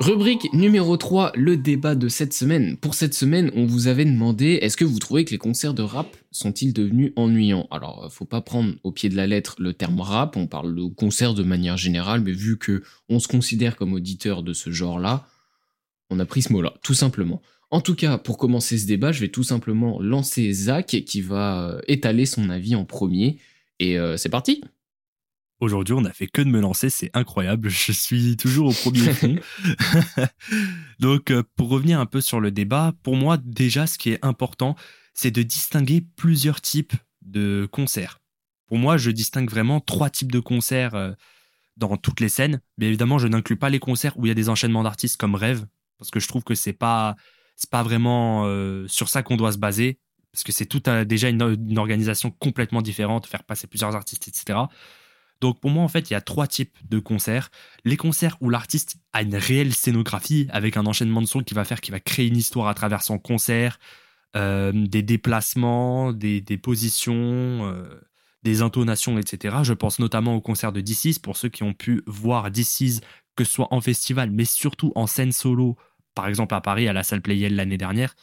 Rubrique numéro 3, le débat de cette semaine. Pour cette semaine, on vous avait demandé est-ce que vous trouvez que les concerts de rap sont-ils devenus ennuyants? Alors, faut pas prendre au pied de la lettre le terme rap, on parle de concert de manière générale, mais vu que on se considère comme auditeur de ce genre-là, on a pris ce mot-là, tout simplement. En tout cas, pour commencer ce débat, je vais tout simplement lancer Zach qui va euh, étaler son avis en premier. Et euh, c'est parti Aujourd'hui, on n'a fait que de me lancer, c'est incroyable. Je suis toujours au premier fond. Donc, euh, pour revenir un peu sur le débat, pour moi, déjà, ce qui est important, c'est de distinguer plusieurs types de concerts. Pour moi, je distingue vraiment trois types de concerts euh, dans toutes les scènes. Mais évidemment, je n'inclus pas les concerts où il y a des enchaînements d'artistes comme Rêve, parce que je trouve que c'est pas c'est pas vraiment euh, sur ça qu'on doit se baser, parce que c'est tout déjà une, une, organisation complètement différente, faire passer plusieurs artistes, etc. Donc pour moi, en fait, il y a trois types de concerts. Les concerts où l'artiste a une réelle scénographie avec un enchaînement de sons qui va faire, qui va créer une histoire à travers son concert, euh, des déplacements, des, positions, euh, des intonations, etc. Je pense notamment au concert de DC's, pour ceux qui ont pu voir DC's, que ce soit en festival, mais surtout en scène solo, par exemple à Paris, à la salle Playel l'année dernière.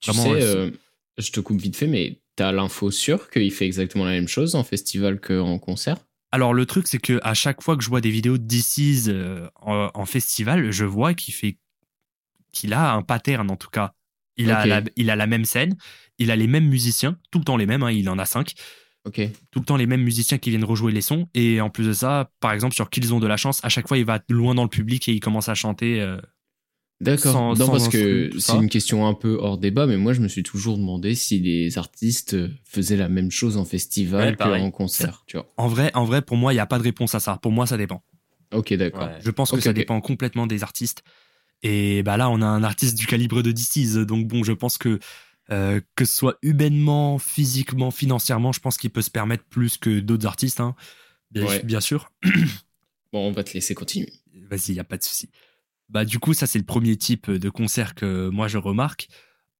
Tu sais, euh, je te coupe vite fait, mais t'as l'info sûre qu'il fait exactement la même chose en festival qu'en concert? Alors le truc c'est que à chaque fois que je vois des vidéos de DC's euh, en, festival, je vois qu'il fait qu'il a un pattern en tout cas. Il a la, il a la même scène, il a les mêmes musiciens, tout le temps les mêmes, hein, il en a cinq. Ok. Tout le temps les mêmes musiciens qui viennent rejouer les sons et en plus de ça, par exemple sur Qu'ils ont de la chance, à chaque fois il va loin dans le public et il commence à chanter. Euh, D'accord. Non, parce que c'est une question un peu hors débat, mais moi je me suis toujours demandé si les artistes faisaient la même chose en festival qu'en concert. Tu vois. En vrai, en vrai, pour moi, il n'y a pas de réponse à ça. Pour moi, ça dépend. Ok, d'accord. Je pense que ça dépend complètement des artistes. Et bah là, on a un artiste du calibre de DC's, donc bon, je pense que euh, que ce soit humainement, physiquement, financièrement, je pense qu'il peut se permettre plus que d'autres artistes, hein. bien, bien sûr. bon, on va te laisser continuer. Vas-y, il y a pas de souci. Bah, du coup, ça, c'est le premier type de concert que moi je remarque.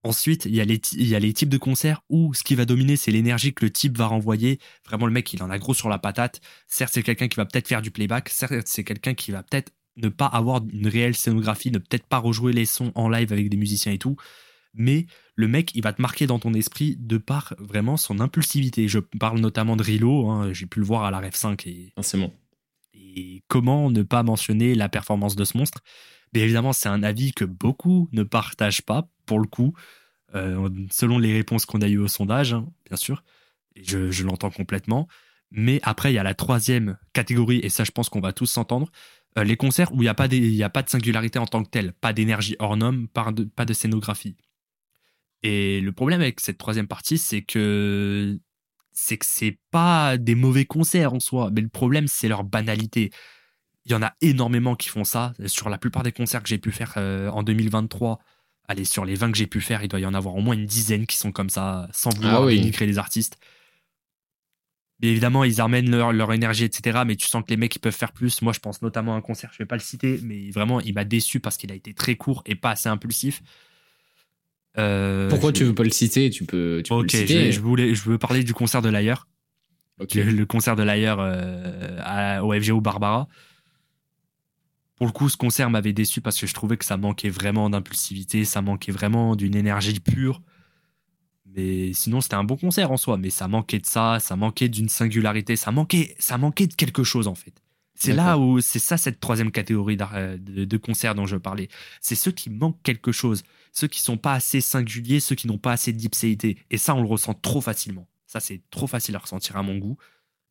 Ensuite, il y, a les il y a les types de concerts où ce qui va dominer, c'est l'énergie que le type va renvoyer. Vraiment, le mec, il en a gros sur la patate. Certes, c'est quelqu'un qui va peut-être faire du playback. Certes, c'est quelqu'un qui va peut-être ne pas avoir une réelle scénographie, ne peut-être pas rejouer les sons en live avec des musiciens et tout. Mais le mec, il va te marquer dans ton esprit de par vraiment son impulsivité. Je parle notamment de Rilo, hein, j'ai pu le voir à la Ref 5. Et, ah, c'est bon. Et comment ne pas mentionner la performance de ce monstre mais évidemment, c'est un avis que beaucoup ne partagent pas, pour le coup, euh, selon les réponses qu'on a eues au sondage, hein, bien sûr. Je, l'entends complètement. Mais après, il y a la troisième catégorie, et ça, je pense qu'on va tous s'entendre. Euh, les concerts où il n'y a, pas a pas de singularité en tant que telle, pas d'énergie hors norme, pas de, pas de scénographie. Et le problème avec cette troisième partie, c'est que c'est que c'est pas des mauvais concerts en soi, mais le problème c'est leur banalité. Il y en a énormément qui font ça. Sur la plupart des concerts que j'ai pu faire euh, en 2023, allez, sur les 20 que j'ai pu faire, il doit y en avoir au moins une dizaine qui sont comme ça, sans vouloir ah dénigrer les artistes. Mais évidemment, ils amènent leur, énergie, etc. Mais tu sens que les mecs, ils peuvent faire plus. Moi, je pense notamment à un concert, je vais pas le citer, mais vraiment, il m'a déçu parce qu'il a été très court et pas assez impulsif. Euh, Pourquoi tu veux pas le citer? Tu peux. Tu ok, Je, voulais, je veux parler du concert de l'ailleurs. Le, concert de l'ailleurs euh, au FGO Barbara. Pour le coup, ce concert m'avait déçu parce que je trouvais que ça manquait vraiment d'impulsivité, ça manquait vraiment d'une énergie pure. Mais sinon, c'était un bon concert en soi, mais ça manquait de ça, ça manquait d'une singularité, ça manquait, ça manquait de quelque chose en fait. C'est là où c'est ça cette troisième catégorie euh, de, de concerts dont je parlais. C'est ceux qui manquent quelque chose, ceux qui sont pas assez singuliers, ceux qui n'ont pas assez d'ipséité. Et ça, on le ressent trop facilement. Ça, c'est trop facile à ressentir à mon goût.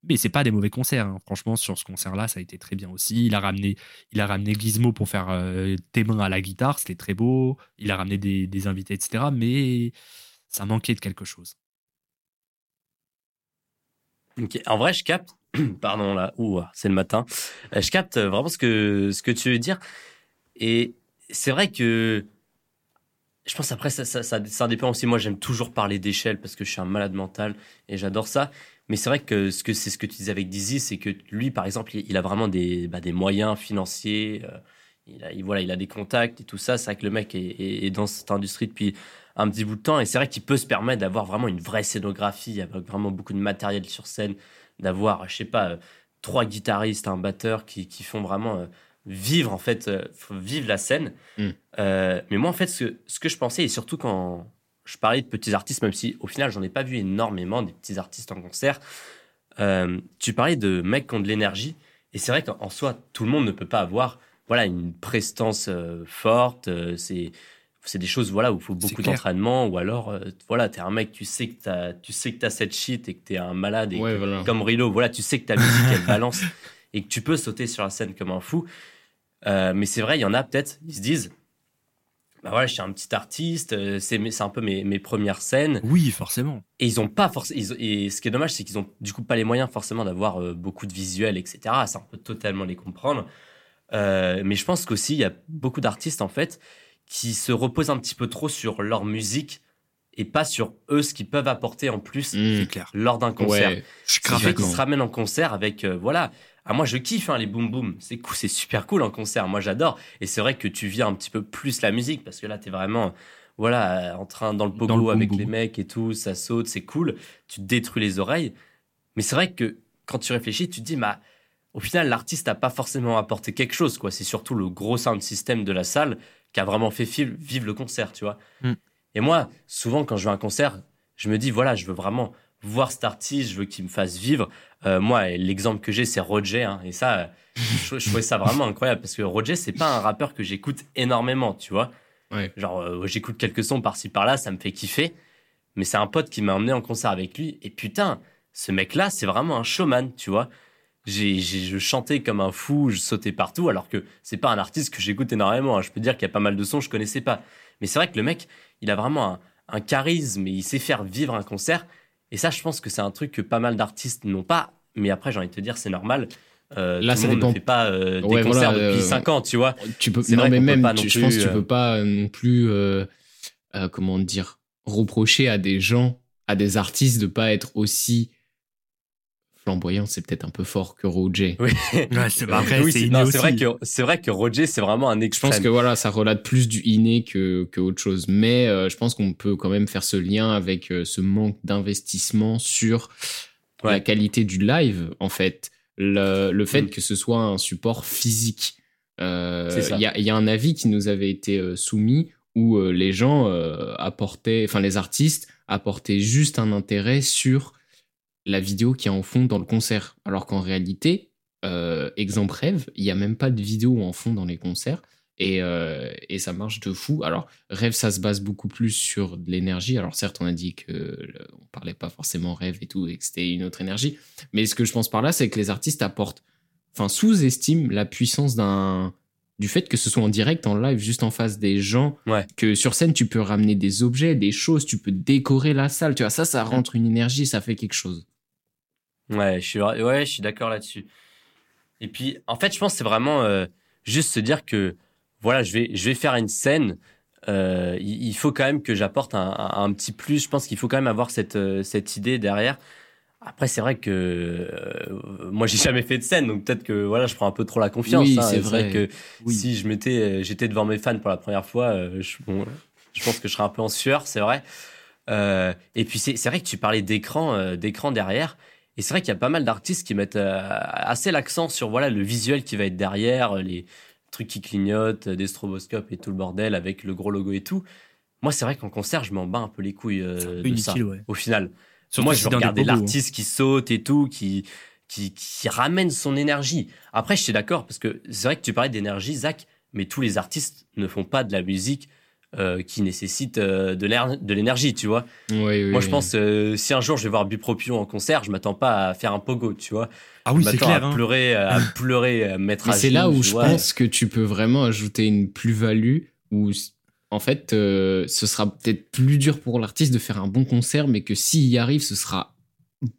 Mais c'est pas des mauvais concerts. Hein. Franchement, sur ce concert-là, ça a été très bien aussi. Il a ramené, il a ramené Gizmo pour faire euh, tes mains à la guitare, c'était très beau. Il a ramené des, invités, etc. Mais ça manquait de quelque chose. En vrai, je capte. Pardon là, c'est le matin. Euh, je capte vraiment ce que ce que tu veux dire. Et c'est vrai que je pense après ça, ça, ça dépend aussi. Moi, j'aime toujours parler d'échelle parce que je suis un malade mental et j'adore ça. Mais c'est vrai que ce que c'est ce que tu disais avec Dizzy, c'est que lui, par exemple, il, a vraiment des, bah, des moyens financiers. Euh, il, a, il, voilà, il a des contacts et tout ça. C'est vrai que le mec est, dans cette industrie depuis un petit bout de temps. Et c'est vrai qu'il peut se permettre d'avoir vraiment une vraie scénographie, avec vraiment beaucoup de matériel sur scène, d'avoir, je sais pas, euh, trois guitaristes, un batteur qui, qui font vraiment euh, vivre en fait, vivre la scène. Mm. Mais moi en fait, ce, ce que je pensais et surtout quand je parlais de petits artistes, même si au final j'en ai pas vu énormément des petits artistes en concert, euh, tu parlais de mecs qui ont de l'énergie et c'est vrai qu'en soi tout le monde ne peut pas avoir voilà une prestance euh, forte. euh, c'est c'est des choses voilà où il faut beaucoup d'entraînement ou alors euh, voilà t'es un mec tu sais que t'as tu sais que t'as cette shit et que t'es un malade et Ouais, que- voilà. comme Rilo voilà tu sais que ta musique elle balance et que tu peux sauter sur la scène comme un fou Euh, mais c'est vrai il y en a peut-être ils se disent bah voilà je suis un petit artiste euh, c'est un peu mes, mes premières scènes Oui, forcément. et ils ont pas forcément et ce qui est dommage c'est qu'ils ont du coup pas les moyens forcément d'avoir euh, beaucoup de visuels etc ça on peut totalement les comprendre Euh, mais je pense qu'aussi il y a beaucoup d'artistes en fait qui se reposent un petit peu trop sur leur musique et pas sur eux ce qu'ils peuvent apporter en plus Mm. C'est clair. lors d'un concert Ouais, Je ce qui fait qu'ils se ramènent en concert avec euh, voilà ah, moi je kiffe hein, les boom boom c'est cool c'est super cool en concert. Moi j'adore. Et c'est vrai que tu vis un petit peu plus la musique parce que là t'es vraiment voilà en train dans le pogo Dans le boom avec boom. les mecs et tout ça saute c'est cool. Tu te détruis les oreilles. Mais c'est vrai que quand tu réfléchis tu te dis bah au final l'artiste n'a pas forcément apporté quelque chose quoi. C'est surtout le gros sound system de la salle qui a vraiment fait vivre le concert tu vois. Mm. et moi souvent quand je vais à un concert je me dis voilà je veux vraiment voir cet artiste je veux qu'il me fasse vivre euh, moi, l'exemple que j'ai, c'est Roger. hein, et ça, je, je trouvais ça vraiment incroyable parce que Roger, c'est pas un rappeur que j'écoute énormément, tu vois. Ouais. Genre, euh, j'écoute quelques sons par-ci par-là, ça me fait kiffer. Mais c'est un pote qui m'a emmené en concert avec lui. Et putain, ce mec-là, c'est vraiment un showman, tu vois. J'ai, j'ai- je chantais comme un fou, je sautais partout, alors que c'est pas un artiste que j'écoute énormément. hein. Je peux dire qu'il y a pas mal de sons que je connaissais pas. Mais c'est vrai que le mec, il a vraiment un, un charisme et il sait faire vivre un concert. Et ça, je pense que c'est un truc que pas mal d'artistes n'ont pas. Mais après, j'ai envie de te dire, c'est normal. Euh, Là, tout ça monde dépend. ne fait pas euh, des Ouais, concerts voilà, depuis euh, 5 ans, tu vois. Tu peux, non, vrai mais même, non tu- je plus, pense que tu euh, peux pas non plus, comment dire, reprocher à des gens, à des artistes de pas être aussi flamboyants, c'est peut-être un peu fort que Roger. Oui, Ouais, c'est après, Oui, c'est c'est inné non, c'est vrai aussi. que c'est vrai que Roger, c'est vraiment un Je extrême. pense que voilà, ça relate plus du inné que, que autre chose. Mais euh, je pense qu'on peut quand même faire ce lien avec euh, ce manque d'investissement sur la qualité du live, en fait. Le, le fait Mm. que ce soit un support physique. Euh. Il y, a, il y a un avis qui nous avait été euh, soumis où euh, les gens euh, apportaient, enfin les artistes apportaient juste un intérêt sur la vidéo qui est en fond dans le concert. Alors qu'en réalité, euh, exemple rêve, il n'y a même pas de vidéo en fond dans les concerts. Et, euh, et ça marche de fou. Alors, rêve, ça se base beaucoup plus sur de l'énergie. Alors, certes, on a dit que le- on parlait pas forcément rêve et tout, et que c'était une autre énergie. Mais ce que je pense par là, c'est que les artistes apportent, enfin, sous-estiment la puissance d'un, du fait que ce soit en direct, en live, juste en face des gens. Ouais. Que sur scène, tu peux ramener des objets, des choses, tu peux décorer la salle. Tu vois, ça, ça rentre une énergie, ça fait quelque chose. Ouais, je suis, ouais, je suis d'accord là-dessus. Et puis, en fait, je pense que c'est vraiment euh, juste se dire que, voilà, je vais, je vais faire une scène. euh, il, faut quand même que j'apporte un, un- un petit plus. Je pense qu'il faut quand même avoir cette, euh, cette idée derrière. Après, c'est vrai que euh, moi, j'ai jamais fait de scène, donc peut-être que voilà, je prends un peu trop la confiance. Oui, hein. c'est vrai. que Oui. si je m'étais, j'étais devant mes fans pour la première fois, je, bon, je pense que je serais un peu en sueur, c'est vrai. Et puis c'est vrai que tu parlais d'écran, d'écran derrière. Et c'est vrai qu'il y a pas mal d'artistes qui mettent euh, assez l'accent sur voilà le visuel qui va être derrière, euh, les trucs qui clignotent, des stroboscopes et tout le bordel avec le gros logo et tout. Moi, c'est vrai qu'en concert, je m'en bats un peu les couilles euh, de ça. ouais. Au final, Surtout moi, je veux regarder hein. l'artiste qui saute et tout, qui, qui, qui ramène son énergie. Après, je suis d'accord parce que c'est vrai que tu parlais d'énergie, Zach, mais tous les artistes ne font pas de la musique euh, qui nécessite euh, de l'énergie, tu vois. Oui, oui, Moi, je oui. pense, euh, si un jour je vais voir Bupropio en concert, je m'attends pas à faire un pogo, tu vois. Ah oui, je c'est clair. à hein. pleurer, à pleurer, à me mettre Mais à c'est là où je vois. pense que tu peux vraiment ajouter une plus-value où, en fait, euh, ce sera peut-être plus dur pour l'artiste de faire un bon concert, mais que s'il y arrive, ce sera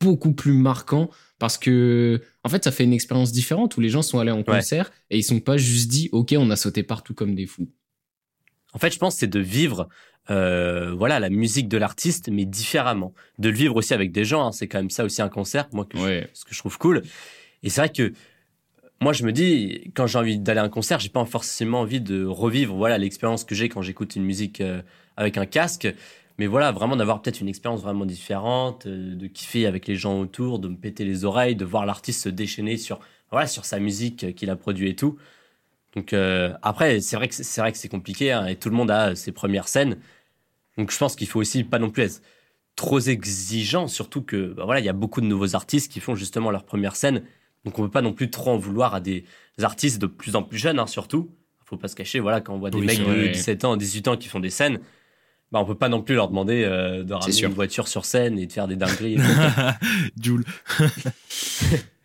beaucoup plus marquant parce que, en fait, ça fait une expérience différente où les gens sont allés en concert et ils sont pas juste dit, OK, on a sauté partout comme des fous. En fait, je pense que c'est de vivre euh, voilà la musique de l'artiste, mais différemment. De le vivre aussi avec des gens. hein. C'est quand même ça aussi un concert, moi, que je- ce que je trouve cool. Et c'est vrai que moi, je me dis, quand j'ai envie d'aller à un concert, j'ai pas forcément envie de revivre voilà l'expérience que j'ai quand j'écoute une musique euh, avec un casque. Mais voilà, vraiment d'avoir peut-être une expérience vraiment différente, euh, de kiffer avec les gens autour, de me péter les oreilles, de voir l'artiste se déchaîner sur, voilà, sur sa musique qu'il a produit et tout. Donc euh, après, c'est vrai que c'est vrai que c'est compliqué hein, et tout le monde a ses premières scènes. Donc je pense qu'il faut aussi pas non plus être trop exigeant, surtout que bah voilà, il y a beaucoup de nouveaux artistes qui font justement leur première scène. Donc on peut pas non plus trop en vouloir à des artistes de plus en plus jeunes, hein, surtout. Faut pas se cacher, voilà, quand on voit des Oui, mecs de vrai. 17 ans, 18 ans qui font des scènes, bah on peut pas non plus leur demander euh, de ramener une voiture sur scène et de faire des dingueries. Jules.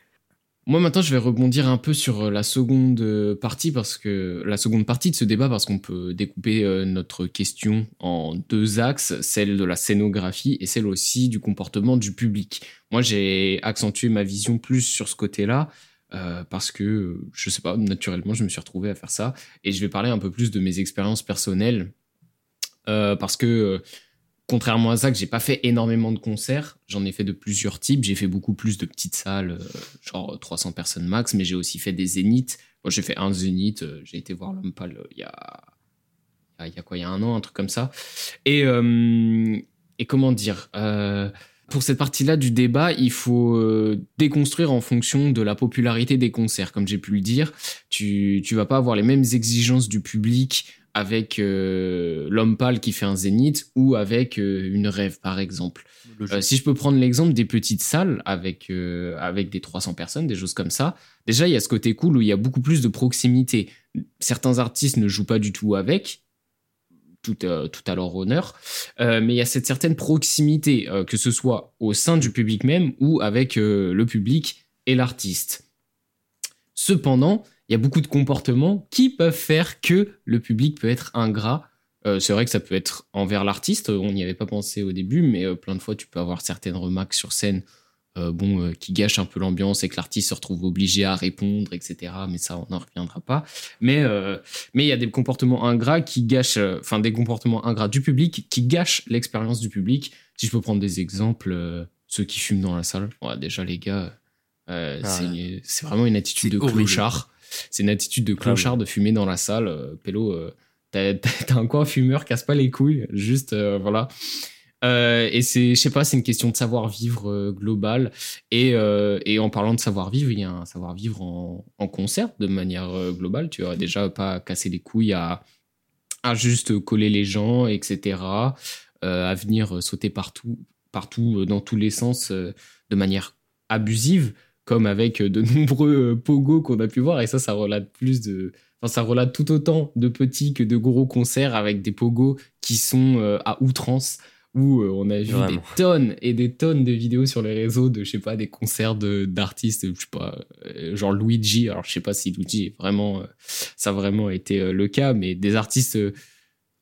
Moi maintenant je vais rebondir un peu sur euh, la seconde euh, partie parce que la seconde partie de ce débat parce qu'on peut découper euh, notre question en deux axes, celle de la scénographie et celle aussi du comportement du public. Moi j'ai accentué ma vision plus sur ce côté-là parce que je sais pas naturellement je me suis retrouvé à faire ça et je vais parler un peu plus de mes expériences personnelles parce que contrairement à Zach, j'ai pas fait énormément de concerts. J'en ai fait de plusieurs types. J'ai fait beaucoup plus de petites salles, euh, genre 300 personnes max, mais j'ai aussi fait des zéniths. Moi, j'ai fait un zénith. euh, j'ai été voir pâle euh, il y a, il y a- quoi, il y a un an, un truc comme ça. Et, et comment dire pour cette partie-là du débat, il faut déconstruire en fonction de la popularité des concerts. Comme j'ai pu le dire, tu, tu vas pas avoir les mêmes exigences du public avec euh, l'homme pâle qui fait un zénith ou avec euh, une rêve, par exemple. Euh, si je peux prendre l'exemple des petites salles avec, euh, avec des 300 personnes, des choses comme ça, déjà, il y a ce côté cool où il y a beaucoup plus de proximité. Certains artistes ne jouent pas du tout avec, tout, euh, tout à leur honneur, euh, mais il y a cette certaine proximité, euh, que ce soit au sein du public même ou avec euh, le public et l'artiste. Cependant, il y a beaucoup de comportements qui peuvent faire que le public peut être ingrat. Euh, c'est vrai que ça peut être envers l'artiste, on n'y avait pas pensé au début, mais euh, plein de fois tu peux avoir certaines remarques sur scène euh, bon, qui gâchent un peu l'ambiance et que l'artiste se retrouve obligé à répondre, etc. Mais ça, on n'en reviendra pas. Mais mais il y a des comportements ingrats qui gâchent, enfin des comportements ingrats du public qui gâchent l'expérience du public. Si je peux prendre des exemples, ceux qui fument dans la salle, ouais, déjà les gars, Ah c'est vraiment une attitude de horrible. clochard. C'est une attitude de clochard de fumer dans la salle. Euh, Pélo, euh, t'as un coin fumeur, casse pas les couilles. Juste, euh, voilà. Euh, et c'est, je sais pas, c'est une question de savoir-vivre euh, global. Et, euh, et en parlant de savoir-vivre, il y a un savoir-vivre en, en concert de manière globale. Tu vas déjà pas casser les couilles à, à juste coller les gens, etc. à venir sauter partout, partout dans tous les sens de manière abusive, comme avec euh, de nombreux euh, pogos qu'on a pu voir. Et ça, ça relate plus de. Enfin, ça relate tout autant de petits que de gros concerts avec des pogos qui sont euh, à outrance où on a vu Vraiment. des tonnes et des tonnes de vidéos sur les réseaux de, je sais pas, des concerts de- d'artistes, je sais pas, genre Luigi. Alors, je sais pas si Luigi est vraiment, ça a vraiment été le cas, mais des artistes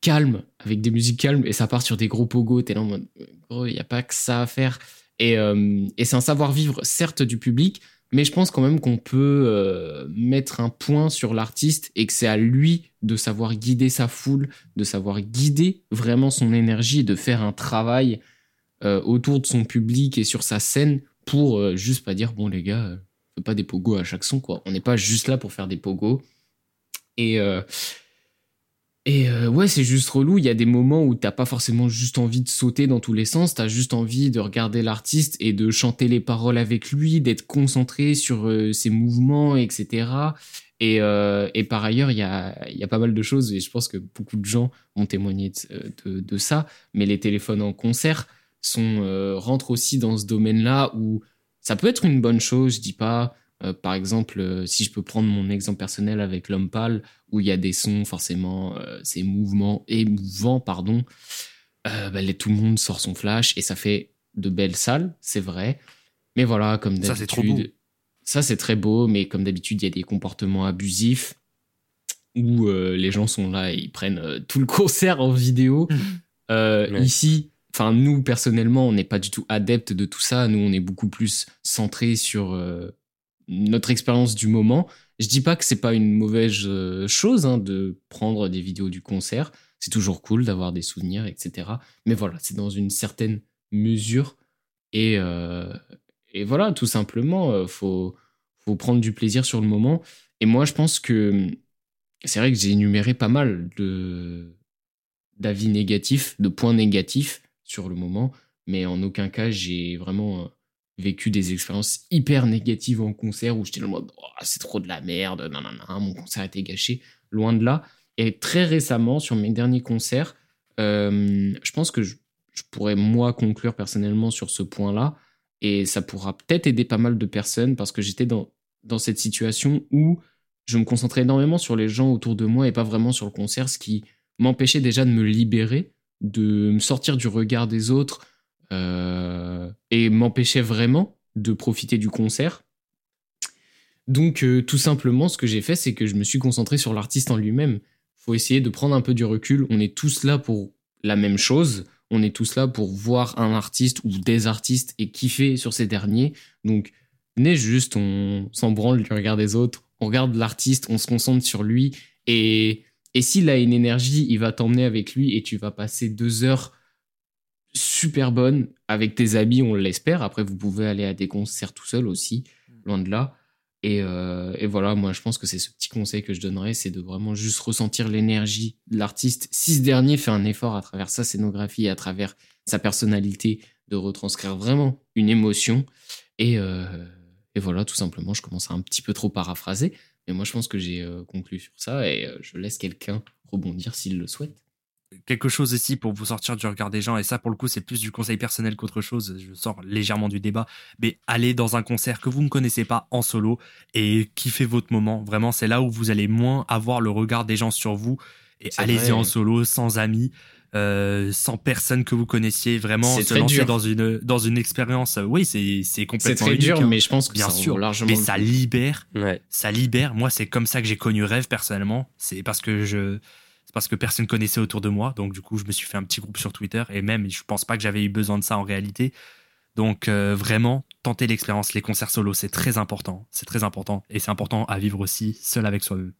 calmes, avec des musiques calmes, et ça part sur des gros pogos. T'es là en mode, gros, il n'y a pas que ça à faire. Et, euh, et c'est un savoir-vivre, certes, du public, mais je pense quand même qu'on peut euh, mettre un point sur l'artiste et que c'est à lui de savoir guider sa foule, de savoir guider vraiment son énergie de faire un travail euh, autour de son public et sur sa scène pour juste pas dire bon les gars, pas des pogos à chaque son quoi. On n'est pas juste là pour faire des pogos. Et et euh, ouais, c'est juste relou. Il y a des moments où t'as pas forcément juste envie de sauter dans tous les sens. T'as juste envie de regarder l'artiste et de chanter les paroles avec lui, d'être concentré sur euh, ses mouvements, etc. Et, euh, et par ailleurs, il y a, y a pas mal de choses et je pense que beaucoup de gens ont témoigné de, de, ça. Mais les téléphones en concert sont rentrent aussi dans ce domaine-là où ça peut être une bonne chose. Je dis pas. Euh, par exemple, euh, si je peux prendre mon exemple personnel avec l'homme pâle, où il y a des sons forcément, euh, ces mouvements émouvants, pardon, euh, bah, les- tout le monde sort son flash et ça fait de belles salles, c'est vrai. Mais voilà, comme Ça, c'est trop beau. d'habitude, ça c'est très beau, mais comme d'habitude, il y a des comportements abusifs où euh, les gens sont là et ils prennent euh, tout le concert en vidéo. Euh, Ouais. Ici, enfin nous personnellement, on n'est pas du tout adepte de tout ça. Nous, on est beaucoup plus centré sur euh, notre expérience du moment. Je dis pas que c'est pas une mauvaise euh, chose hein, de prendre des vidéos du concert. C'est toujours cool d'avoir des souvenirs, etc. Mais voilà, c'est dans une certaine mesure. Et, euh, voilà, tout simplement, euh, faut, faut prendre du plaisir sur le moment. Et moi, je pense que c'est vrai que j'ai énuméré pas mal d'avis négatifs, de points négatifs sur le moment, mais en aucun cas j'ai vraiment vécu des expériences hyper négatives en concert où j'étais en mode oh, c'est trop de la merde, mon concert a été gâché. Loin de là. Et très récemment, sur mes derniers concerts, euh, je pense que je, pourrais, moi, conclure personnellement sur ce point-là. Et ça pourra peut-être aider pas mal de personnes parce que j'étais dans, dans cette situation où je me concentrais énormément sur les gens autour de moi et pas vraiment sur le concert, ce qui m'empêchait déjà de me libérer, de me sortir du regard des autres et m'empêchait vraiment de profiter du concert. Donc euh, tout simplement, ce que j'ai fait, c'est que je me suis concentré sur l'artiste en lui-même faut essayer de prendre un peu du recul. On est tous là pour la même chose. On est tous là pour voir un artiste ou des artistes et kiffer sur ces derniers. Donc, venez juste, on s'en branle du regard des autres. On regarde l'artiste, on se concentre sur lui. Et, et s'il a une énergie, il va t'emmener avec lui et tu vas passer deux heures super bonnes avec tes amis, on l'espère. Après, vous pouvez aller à des concerts tout seul aussi, loin de là. Euh, et, voilà, moi je pense que c'est ce petit conseil que je donnerais, c'est de vraiment juste ressentir l'énergie de l'artiste. Si ce dernier fait un effort à travers sa scénographie, à travers sa personnalité, de retranscrire vraiment une émotion. Et, euh, et voilà, tout simplement, je commence à un petit peu trop paraphraser, mais moi je pense que j'ai euh, conclu sur ça et je laisse quelqu'un rebondir s'il le souhaite quelque chose aussi pour vous sortir du regard des gens, et ça pour le coup c'est plus du conseil personnel qu'autre chose, je sors légèrement du débat, mais allez dans un concert que vous ne connaissez pas en solo et kiffez votre moment, vraiment c'est là où vous allez moins avoir le regard des gens sur vous, et allez-y en solo, sans amis, euh, sans personne que vous connaissiez, vraiment se lancer dur. dans une dans une expérience. Oui, c'est complètement C'est très dur, hein. mais je pense que bien sûr, largement mais ça libère, ça libère. Moi, c'est comme ça que j'ai connu Rêve personnellement. C'est parce que je parce que personne connaissait autour de moi. Donc, du coup, je me suis fait un petit groupe sur Twitter. Et même, je pense pas que j'avais eu besoin de ça en réalité. Donc, euh, vraiment, tenter l'expérience. Les concerts solo, c'est très important. C'est très important. Et c'est important à vivre aussi seul avec soi-même.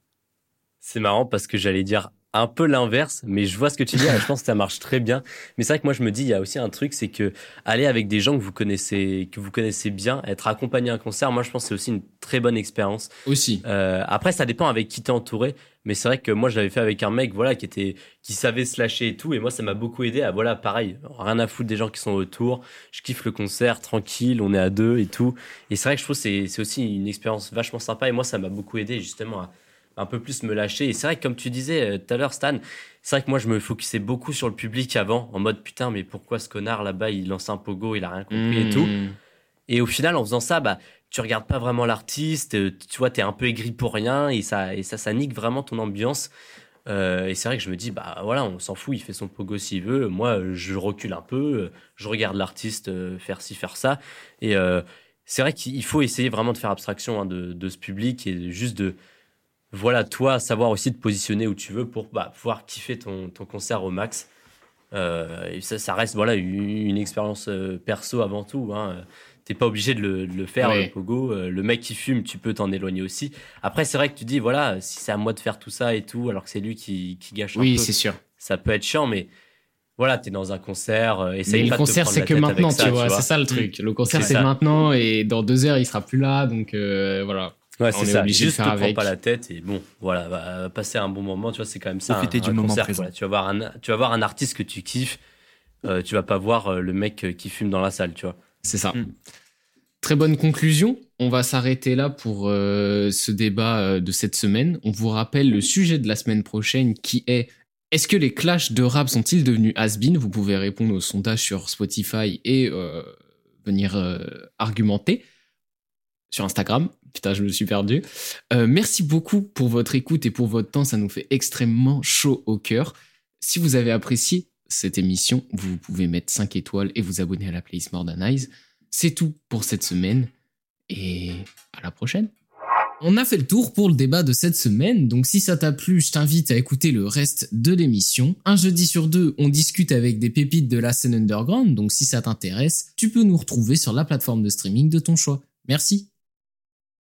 C'est marrant parce que j'allais dire un peu l'inverse, mais je vois ce que tu dis. je pense que ça marche très bien. Mais c'est vrai que moi, je me dis, il y a aussi un truc, c'est que aller avec des gens que vous connaissez, que vous connaissez bien, être accompagné à un concert, moi, je pense que c'est aussi une très bonne expérience. Aussi. Euh, après, ça dépend avec qui t'es entouré. Mais c'est vrai que moi, je l'avais fait avec un mec, voilà, qui était, qui savait se lâcher et tout. Et moi, ça m'a beaucoup aidé à, voilà, pareil, rien à foutre des gens qui sont autour. Je kiffe le concert, tranquille, on est à deux et tout. Et c'est vrai que je trouve que c'est, c'est aussi une expérience vachement sympa. Et moi, ça m'a beaucoup aidé, justement, à un peu plus me lâcher. Et c'est vrai que, comme tu disais euh, tout à l'heure, Stan, c'est vrai que moi, je me focusais beaucoup sur le public avant, en mode, putain, mais pourquoi ce connard là-bas, il lance un pogo, il a rien compris et tout. Mmh. Et au final, en faisant ça, bah, tu regardes pas vraiment l'artiste, euh, tu vois, t'es un peu aigri pour rien et ça, et ça, ça nique vraiment ton ambiance. Euh, et c'est vrai que je me dis, bah voilà, on s'en fout, il fait son pogo s'il veut. Moi, je recule un peu, je regarde l'artiste faire ci, faire ça. Et c'est vrai qu'il faut essayer vraiment de faire abstraction hein, de, de, ce public et juste de, voilà, toi, savoir aussi te positionner où tu veux pour bah, pouvoir kiffer ton, ton concert au max. Euh, et ça, ça reste voilà une, expérience perso avant tout. Hein t'es pas obligé de le, faire, le pogo. Euh, le mec qui fume, tu peux t'en éloigner aussi. Après, c'est vrai que tu dis, voilà, si c'est à moi de faire tout ça et tout, alors que c'est lui qui, qui gâche un oui, peu. Oui, c'est sûr. Ça peut être chiant, mais voilà, t'es dans un concert, euh, essaye mais le concert, c'est que maintenant, tu vois, c'est ça le truc. Le concert, c'est maintenant, et dans deux heures, il sera plus là, donc euh, voilà. Ouais, c'est ça. Juste te prends pas la tête et bon, voilà, passer un bon moment. Tu vois, c'est quand même ça. Profiter du moment présent. tu vas voir un, tu vas voir un artiste que tu kiffes. tu vas pas voir le mec qui fume dans la salle, tu vois. C'est ça. Mm. Très bonne conclusion. On va s'arrêter là pour euh, ce débat euh, de cette semaine. On vous rappelle le sujet de la semaine prochaine qui est est-ce que les clashs de rap sont-ils devenus has-been Vous pouvez répondre au sondage sur Spotify et euh, venir argumenter sur Instagram. Putain, je me suis perdu. merci beaucoup pour votre écoute et pour votre temps. Ça nous fait extrêmement chaud au cœur. Si vous avez apprécié cette émission, vous pouvez mettre 5 étoiles et vous abonner à la playlist More. C'est tout pour cette semaine et à la prochaine. On a fait le tour pour le débat de cette semaine, donc si ça t'a plu, je t'invite à écouter le reste de l'émission. Un jeudi sur deux, on discute avec des pépites de la scène underground, donc si ça t'intéresse, tu peux nous retrouver sur la plateforme de streaming de ton choix. Merci.